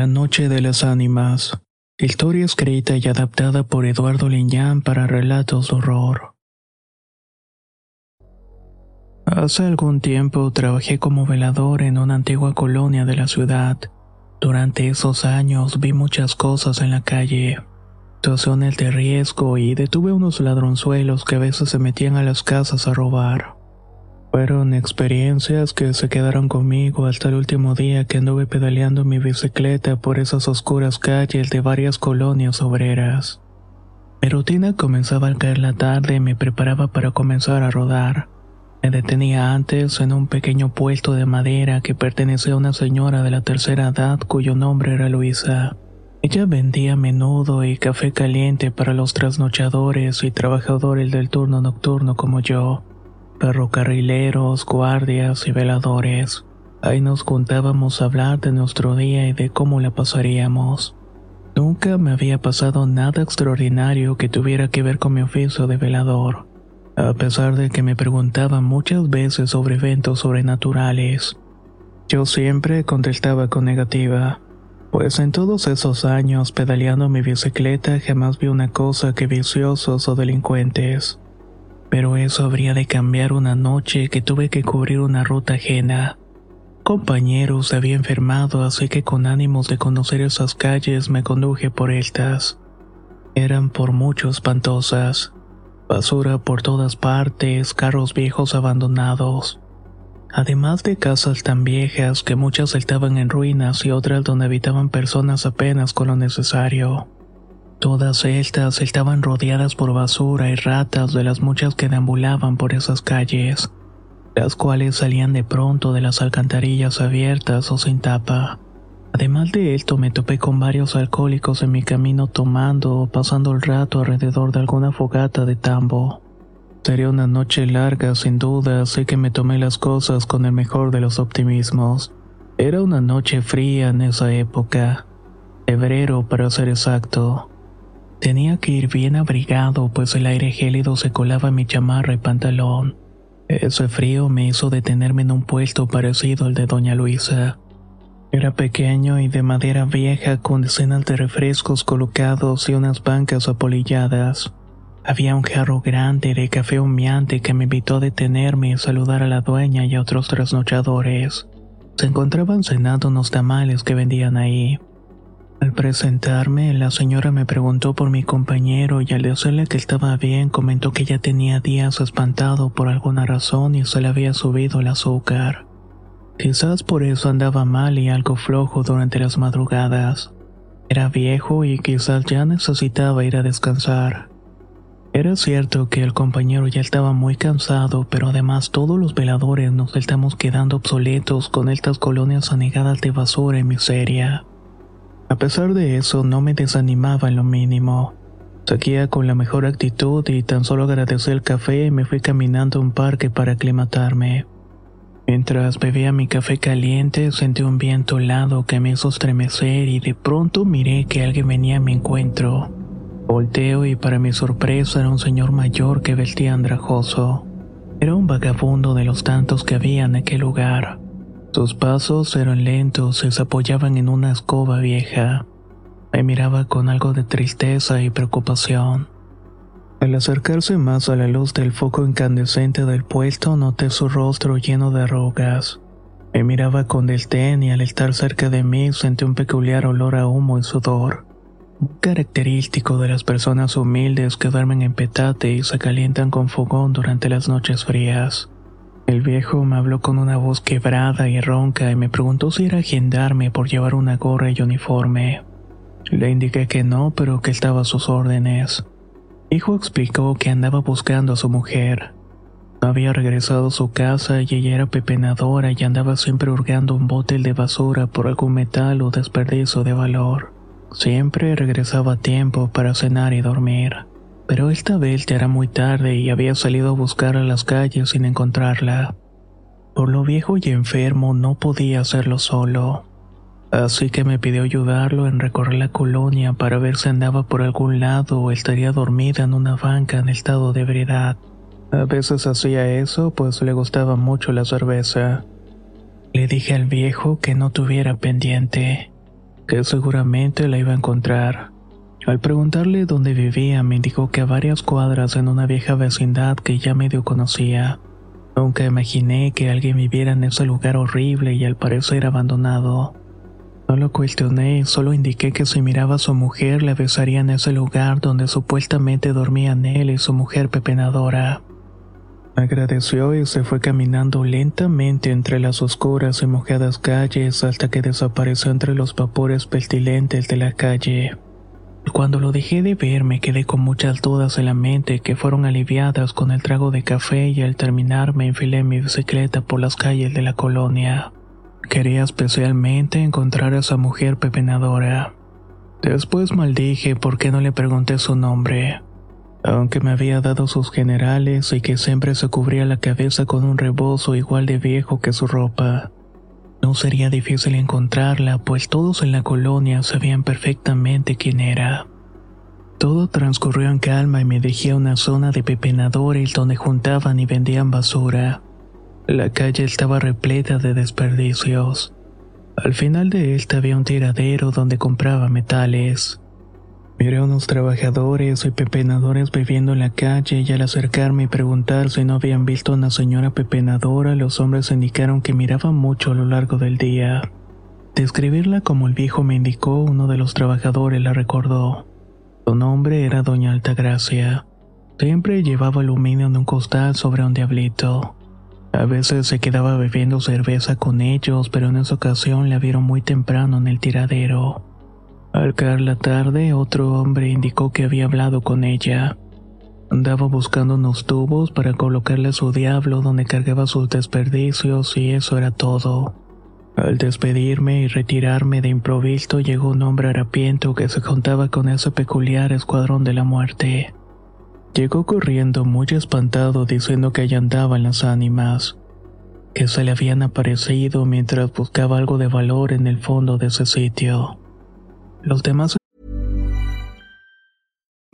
La Noche de las Ánimas. Historia escrita y adaptada por Eduardo Liñán para relatos de horror. Hace algún tiempo trabajé como velador en una antigua colonia de la ciudad. Durante esos años vi muchas cosas en la calle, situaciones de riesgo y detuve unos ladronzuelos que a veces se metían a las casas a robar. Fueron experiencias que se quedaron conmigo hasta el último día que anduve pedaleando mi bicicleta por esas oscuras calles de varias colonias obreras. Mi rutina comenzaba al caer la tarde y me preparaba para comenzar a rodar. Me detenía antes en un pequeño puesto de madera que pertenecía a una señora de la tercera edad cuyo nombre era Luisa. Ella vendía menudo y café caliente para los trasnochadores y trabajadores del turno nocturno como yo ferrocarrileros, guardias y veladores. Ahí nos juntábamos a hablar de nuestro día y de cómo la pasaríamos. Nunca me había pasado nada extraordinario que tuviera que ver con mi oficio de velador, a pesar de que me preguntaban muchas veces sobre eventos sobrenaturales. Yo siempre contestaba con negativa, pues en todos esos años pedaleando mi bicicleta jamás vi una cosa que viciosos o delincuentes. Pero eso habría de cambiar una noche que tuve que cubrir una ruta ajena. Compañeros se había enfermado, así que con ánimos de conocer esas calles me conduje por estas. Eran por mucho espantosas. Basura por todas partes, carros viejos abandonados. Además de casas tan viejas que muchas estaban en ruinas y otras donde habitaban personas apenas con lo necesario. Todas estas estaban rodeadas por basura y ratas de las muchas que deambulaban por esas calles, las cuales salían de pronto de las alcantarillas abiertas o sin tapa. Además de esto me topé con varios alcohólicos en mi camino tomando o pasando el rato alrededor de alguna fogata de tambo. Sería una noche larga sin duda, así que me tomé las cosas con el mejor de los optimismos. Era una noche fría en esa época, febrero para ser exacto. Tenía que ir bien abrigado, pues el aire gélido se colaba en mi chamarra y pantalón. Ese frío me hizo detenerme en un puesto parecido al de Doña Luisa. Era pequeño y de madera vieja con decenas de refrescos colocados y unas bancas apolilladas. Había un jarro grande de café humeante que me invitó a detenerme y saludar a la dueña y a otros trasnochadores. Se encontraban cenando unos tamales que vendían ahí. Al presentarme, la señora me preguntó por mi compañero y al decirle que estaba bien, comentó que ya tenía días espantado por alguna razón y se le había subido el azúcar. Quizás por eso andaba mal y algo flojo durante las madrugadas. Era viejo y quizás ya necesitaba ir a descansar. Era cierto que el compañero ya estaba muy cansado, pero además todos los veladores nos estamos quedando obsoletos con estas colonias anegadas de basura y miseria. A pesar de eso, no me desanimaba en lo mínimo. Seguía con la mejor actitud y tan solo agradecí el café y me fui caminando a un parque para aclimatarme. Mientras bebía mi café caliente, sentí un viento helado que me hizo estremecer y de pronto miré que alguien venía a mi encuentro. Volteo y para mi sorpresa era un señor mayor que vestía andrajoso. Era un vagabundo de los tantos que había en aquel lugar. Sus pasos eran lentos y se apoyaban en una escoba vieja. Me miraba con algo de tristeza y preocupación. Al acercarse más a la luz del foco incandescente del puesto, noté su rostro lleno de arrugas. Me miraba con desdén y al estar cerca de mí sentí un peculiar olor a humo y sudor. muy característico de las personas humildes que duermen en petate y se calientan con fogón durante las noches frías. El viejo me habló con una voz quebrada y ronca y me preguntó si era agendarme por llevar una gorra y uniforme. Le indiqué que no, pero que estaba a sus órdenes. Hijo explicó que andaba buscando a su mujer. Había regresado a su casa y ella era pepenadora y andaba siempre hurgando un bote de basura por algún metal o desperdicio de valor. Siempre regresaba a tiempo para cenar y dormir. Pero esta vez ya era muy tarde y había salido a buscar a las calles sin encontrarla. Por lo viejo y enfermo no podía hacerlo solo. Así que me pidió ayudarlo en recorrer la colonia para ver si andaba por algún lado o estaría dormida en una banca en estado de ebriedad. A veces hacía eso pues le gustaba mucho la cerveza. Le dije al viejo que no tuviera pendiente, que seguramente la iba a encontrar. Al preguntarle dónde vivía me indicó que a varias cuadras en una vieja vecindad que ya medio conocía. Nunca imaginé que alguien viviera en ese lugar horrible y al parecer abandonado. No lo cuestioné, solo indiqué que si miraba a su mujer le besaría en ese lugar donde supuestamente dormían él y su mujer pepenadora. Agradeció y se fue caminando lentamente entre las oscuras y mojadas calles hasta que desapareció entre los vapores pestilentes de la calle. Cuando lo dejé de ver me quedé con muchas dudas en la mente que fueron aliviadas con el trago de café y al terminar me enfilé en mi bicicleta por las calles de la colonia. Quería especialmente encontrar a esa mujer pepenadora. Después maldije por qué no le pregunté su nombre. Aunque me había dado sus generales y que siempre se cubría la cabeza con un rebozo igual de viejo que su ropa. No sería difícil encontrarla, pues todos en la colonia sabían perfectamente quién era. Todo transcurrió en calma y me dejé a una zona de pepenadores donde juntaban y vendían basura. La calle estaba repleta de desperdicios. Al final de esta había un tiradero donde compraba metales. Miré a unos trabajadores y pepenadores viviendo en la calle y al acercarme y preguntar si no habían visto a una señora pepenadora, los hombres indicaron que miraban mucho a lo largo del día. Describirla como el viejo me indicó, uno de los trabajadores la recordó. Su nombre era Doña Altagracia. Siempre llevaba aluminio en un costal sobre un diablito. A veces se quedaba bebiendo cerveza con ellos, pero en esa ocasión la vieron muy temprano en el tiradero. Al caer la tarde, otro hombre indicó que había hablado con ella. Andaba buscando unos tubos para colocarle a su diablo donde cargaba sus desperdicios y eso era todo. Al despedirme y retirarme de improviso llegó un hombre harapiento que se juntaba con ese peculiar escuadrón de la muerte. Llegó corriendo muy espantado diciendo que allá andaban las ánimas, que se le habían aparecido mientras buscaba algo de valor en el fondo de ese sitio. Los demás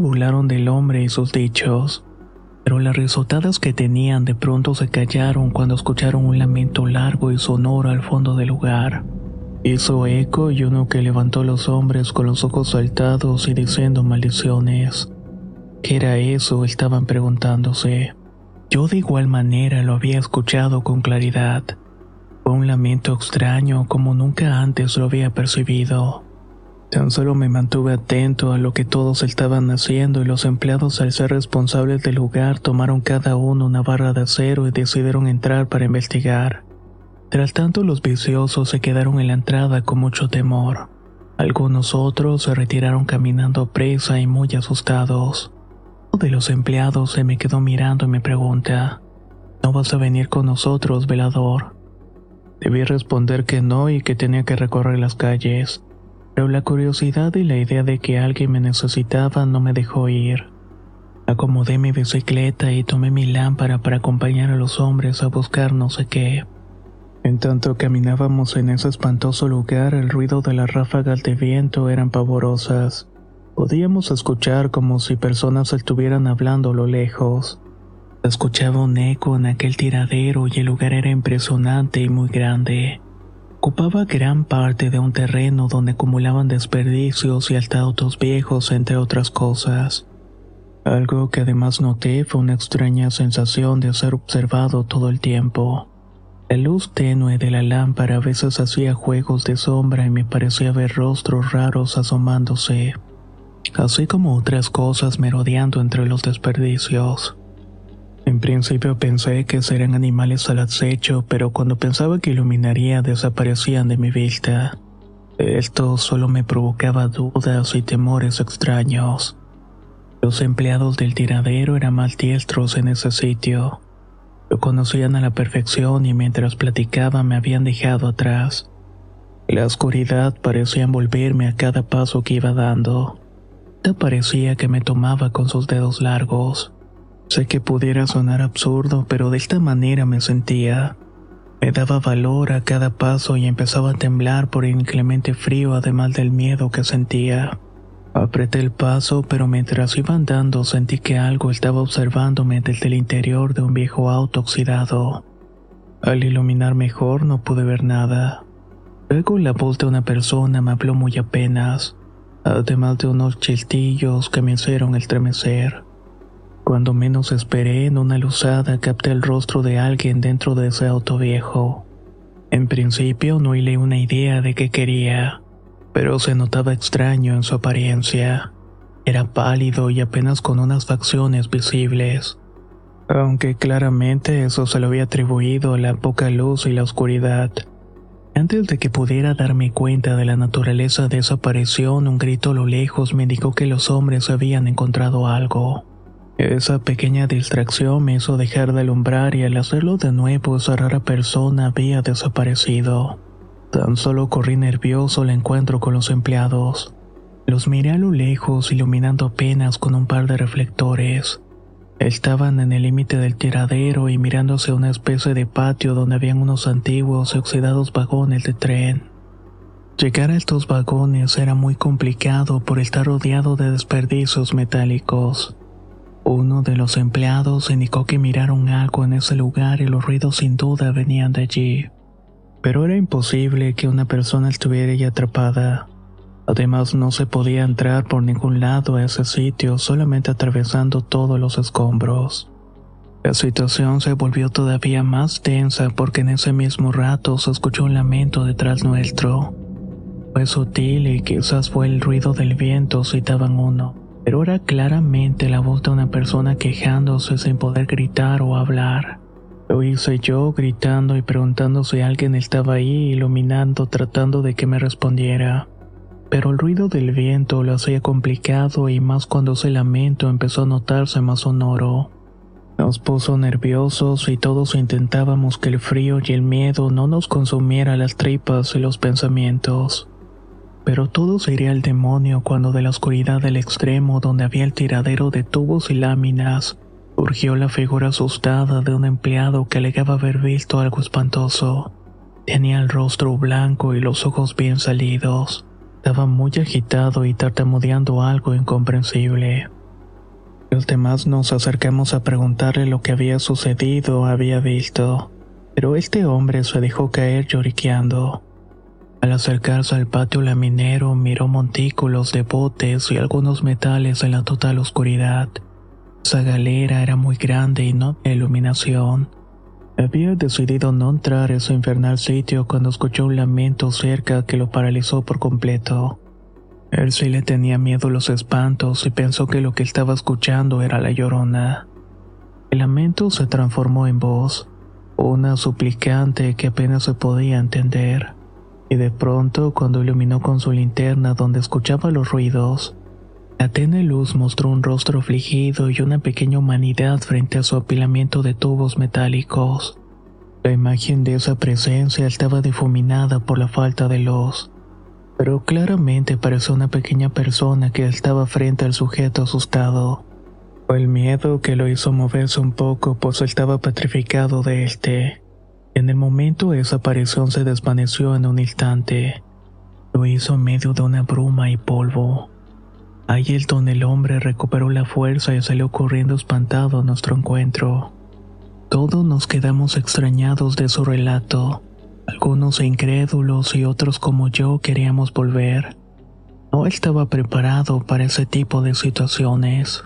Burlaron del hombre y sus dichos, pero las risotadas que tenían de pronto se callaron cuando escucharon un lamento largo y sonoro al fondo del lugar. Hizo eco y uno que levantó los hombres con los ojos saltados y diciendo maldiciones. ¿Qué era eso? estaban preguntándose. Yo de igual manera lo había escuchado con claridad. Fue un lamento extraño como nunca antes lo había percibido. Tan solo me mantuve atento a lo que todos estaban haciendo y los empleados al ser responsables del lugar tomaron cada uno una barra de acero y decidieron entrar para investigar. Tras tanto, los viciosos se quedaron en la entrada con mucho temor. Algunos otros se retiraron caminando a presa y muy asustados. Uno de los empleados se me quedó mirando y me pregunta, ¿No vas a venir con nosotros, velador? Debí responder que no y que tenía que recorrer las calles, pero la curiosidad y la idea de que alguien me necesitaba no me dejó ir. Acomodé mi bicicleta y tomé mi lámpara para acompañar a los hombres a buscar no sé qué. En tanto caminábamos en ese espantoso lugar, el ruido de las ráfagas de viento eran pavorosas. Podíamos escuchar como si personas estuvieran hablando a lo lejos. Escuchaba un eco en aquel tiradero y el lugar era impresionante y muy grande. Ocupaba gran parte de un terreno donde acumulaban desperdicios y altautos viejos, entre otras cosas. Algo que además noté fue una extraña sensación de ser observado todo el tiempo. La luz tenue de la lámpara a veces hacía juegos de sombra y me parecía ver rostros raros asomándose, así como otras cosas merodeando entre los desperdicios. En principio pensé que serían animales al acecho, pero cuando pensaba que iluminaría desaparecían de mi vista. Esto solo me provocaba dudas y temores extraños. Los empleados del tiradero eran más diestros en ese sitio. Lo conocían a la perfección y mientras platicaba me habían dejado atrás. La oscuridad parecía envolverme a cada paso que iba dando. Parecía que me tomaba con sus dedos largos. Sé que pudiera sonar absurdo, pero de esta manera me sentía. Me daba valor a cada paso y empezaba a temblar por el inclemente frío además del miedo que sentía. Apreté el paso, pero mientras iba andando sentí que algo estaba observándome desde el interior de un viejo auto oxidado. Al iluminar mejor no pude ver nada. Luego la voz de una persona me habló muy apenas, además de unos chistillos que me hicieron estremecer. Cuando menos esperé, en una luzada capté el rostro de alguien dentro de ese auto viejo. En principio no hilé una idea de qué quería pero se notaba extraño en su apariencia. Era pálido y apenas con unas facciones visibles. Aunque claramente eso se lo había atribuido a la poca luz y la oscuridad. Antes de que pudiera darme cuenta de la naturaleza de esa aparición, un grito a lo lejos me indicó que los hombres habían encontrado algo. Esa pequeña distracción me hizo dejar de alumbrar y al hacerlo de nuevo esa rara persona había desaparecido. Tan solo corrí nervioso al encuentro con los empleados. Los miré a lo lejos, iluminando apenas con un par de reflectores. Estaban en el límite del tiradero y mirándose una especie de patio donde habían unos antiguos y oxidados vagones de tren. Llegar a estos vagones era muy complicado por estar rodeado de desperdicios metálicos. Uno de los empleados indicó que miraron algo en ese lugar y los ruidos sin duda venían de allí pero era imposible que una persona estuviera allí atrapada. Además no se podía entrar por ningún lado a ese sitio solamente atravesando todos los escombros. La situación se volvió todavía más tensa porque en ese mismo rato se escuchó un lamento detrás nuestro. Fue sutil y quizás fue el ruido del viento, citaban uno, pero era claramente la voz de una persona quejándose sin poder gritar o hablar. Lo hice yo gritando y preguntando si alguien estaba ahí, iluminando, tratando de que me respondiera. Pero el ruido del viento lo hacía complicado y más cuando ese lamento empezó a notarse más sonoro. Nos puso nerviosos y todos intentábamos que el frío y el miedo no nos consumiera las tripas y los pensamientos. Pero todo se iría al demonio cuando de la oscuridad del extremo donde había el tiradero de tubos y láminas Surgió la figura asustada de un empleado que alegaba haber visto algo espantoso. Tenía el rostro blanco y los ojos bien salidos. Estaba muy agitado y tartamudeando algo incomprensible. Los demás nos acercamos a preguntarle lo que había sucedido o había visto, pero este hombre se dejó caer lloriqueando. Al acercarse al patio laminero miró montículos de botes y algunos metales en la total oscuridad. Esa galera era muy grande y no tenía iluminación. Había decidido no entrar a ese infernal sitio cuando escuchó un lamento cerca que lo paralizó por completo. Él sí le tenía miedo a los espantos y pensó que lo que estaba escuchando era la llorona. El lamento se transformó en voz, una suplicante que apenas se podía entender, y de pronto cuando iluminó con su linterna donde escuchaba los ruidos, la tenue luz mostró un rostro afligido y una pequeña humanidad frente a su apilamiento de tubos metálicos. La imagen de esa presencia estaba difuminada por la falta de luz, pero claramente parecía una pequeña persona que estaba frente al sujeto asustado. Fue el miedo que lo hizo moverse un poco, pues estaba petrificado de este. En el momento esa aparición se desvaneció en un instante. Lo hizo en medio de una bruma y polvo. Donde el hombre recuperó la fuerza y salió corriendo espantado a nuestro encuentro. Todos nos quedamos extrañados de su relato. Algunos incrédulos y otros como yo queríamos volver. No estaba preparado para ese tipo de situaciones.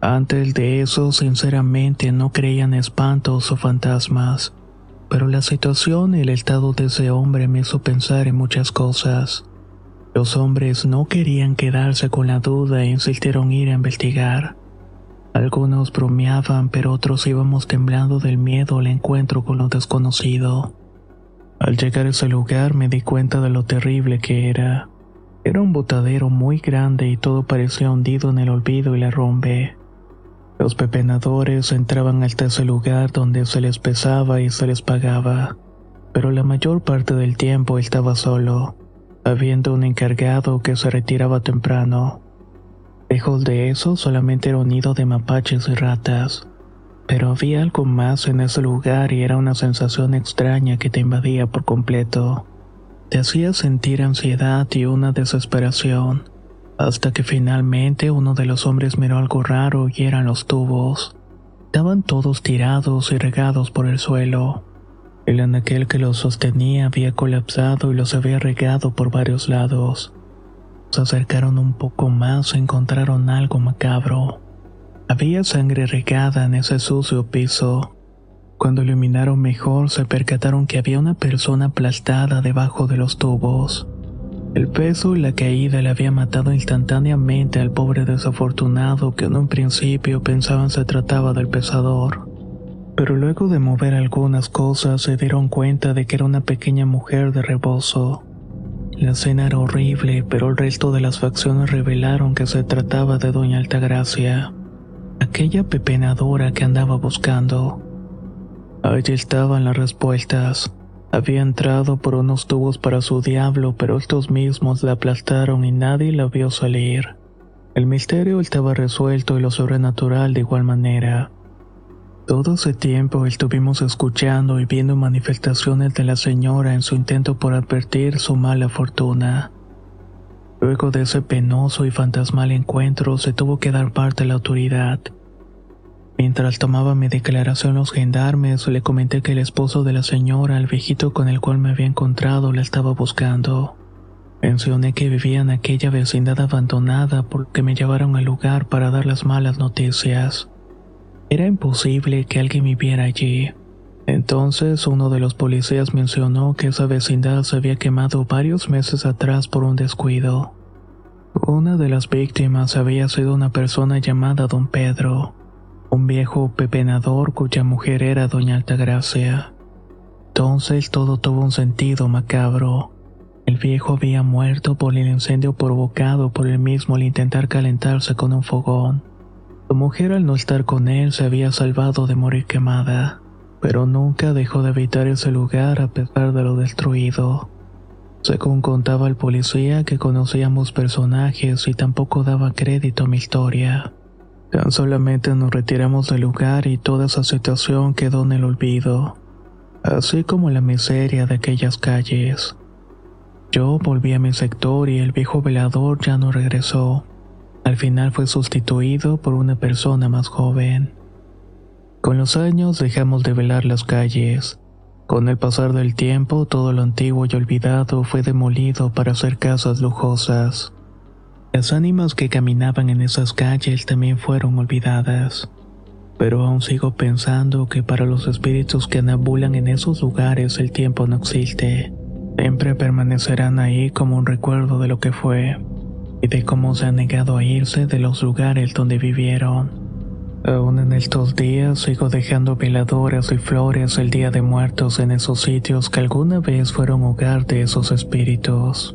Antes de eso, sinceramente, no creían espantos o fantasmas, pero la situación y el estado de ese hombre me hizo pensar en muchas cosas. Los hombres no querían quedarse con la duda e insistieron ir a investigar. Algunos bromeaban, pero otros íbamos temblando del miedo al encuentro con lo desconocido. Al llegar a ese lugar me di cuenta de lo terrible que era. Era un botadero muy grande y todo parecía hundido en el olvido y la rompe. Los pepenadores entraban hasta ese lugar donde se les pesaba y se les pagaba, pero la mayor parte del tiempo estaba solo, habiendo un encargado que se retiraba temprano. Lejos de eso solamente era un nido de mapaches y ratas, pero había algo más en ese lugar y era una sensación extraña que te invadía por completo. Te hacía sentir ansiedad y una desesperación hasta que finalmente uno de los hombres miró algo raro y eran los tubos. Estaban todos tirados y regados por el suelo. El anaquel que los sostenía había colapsado y los había regado por varios lados. Se acercaron un poco más e encontraron algo macabro. Había sangre regada en ese sucio piso. Cuando iluminaron mejor se percataron que había una persona aplastada debajo de los tubos. El peso y la caída le había matado instantáneamente al pobre desafortunado que en un principio pensaban se trataba del pesador. Pero luego de mover algunas cosas se dieron cuenta de que era una pequeña mujer de rebozo. La escena era horrible, pero el resto de las facciones revelaron que se trataba de Doña Altagracia, aquella pepenadora que andaba buscando. Allí estaban las respuestas. Había entrado por unos tubos para su diablo, pero estos mismos la aplastaron y nadie la vio salir. El misterio estaba resuelto y lo sobrenatural de igual manera. Todo ese tiempo estuvimos escuchando y viendo manifestaciones de la señora en su intento por advertir su mala fortuna. Luego de ese penoso y fantasmal encuentro se tuvo que dar parte a la autoridad. Mientras tomaba mi declaración los gendarmes, le comenté que el esposo de la señora, el viejito con el cual me había encontrado, la estaba buscando. Mencioné que vivía en aquella vecindad abandonada porque me llevaron al lugar para dar las malas noticias. Era imposible que alguien viviera allí. Entonces uno de los policías mencionó que esa vecindad se había quemado varios meses atrás por un descuido. Una de las víctimas había sido una persona llamada don Pedro un viejo pepenador cuya mujer era doña Altagracia. Entonces todo tuvo un sentido macabro. El viejo había muerto por el incendio provocado por él mismo al intentar calentarse con un fogón. Su mujer al no estar con él se había salvado de morir quemada, pero nunca dejó de evitar ese lugar a pesar de lo destruido. Según contaba el policía que conocíamos personajes y tampoco daba crédito a mi historia. Tan solamente nos retiramos del lugar y toda esa situación quedó en el olvido, así como la miseria de aquellas calles. Yo volví a mi sector y el viejo velador ya no regresó. Al final fue sustituido por una persona más joven. Con los años dejamos de velar las calles. Con el pasar del tiempo, todo lo antiguo y olvidado fue demolido para hacer casas lujosas. Las ánimas que caminaban en esas calles también fueron olvidadas. Pero aún sigo pensando que para los espíritus que anabulan en esos lugares el tiempo no existe. Siempre permanecerán ahí como un recuerdo de lo que fue y de cómo se han negado a irse de los lugares donde vivieron. Aún en estos días sigo dejando veladoras y flores el Día de Muertos en esos sitios que alguna vez fueron hogar de esos espíritus.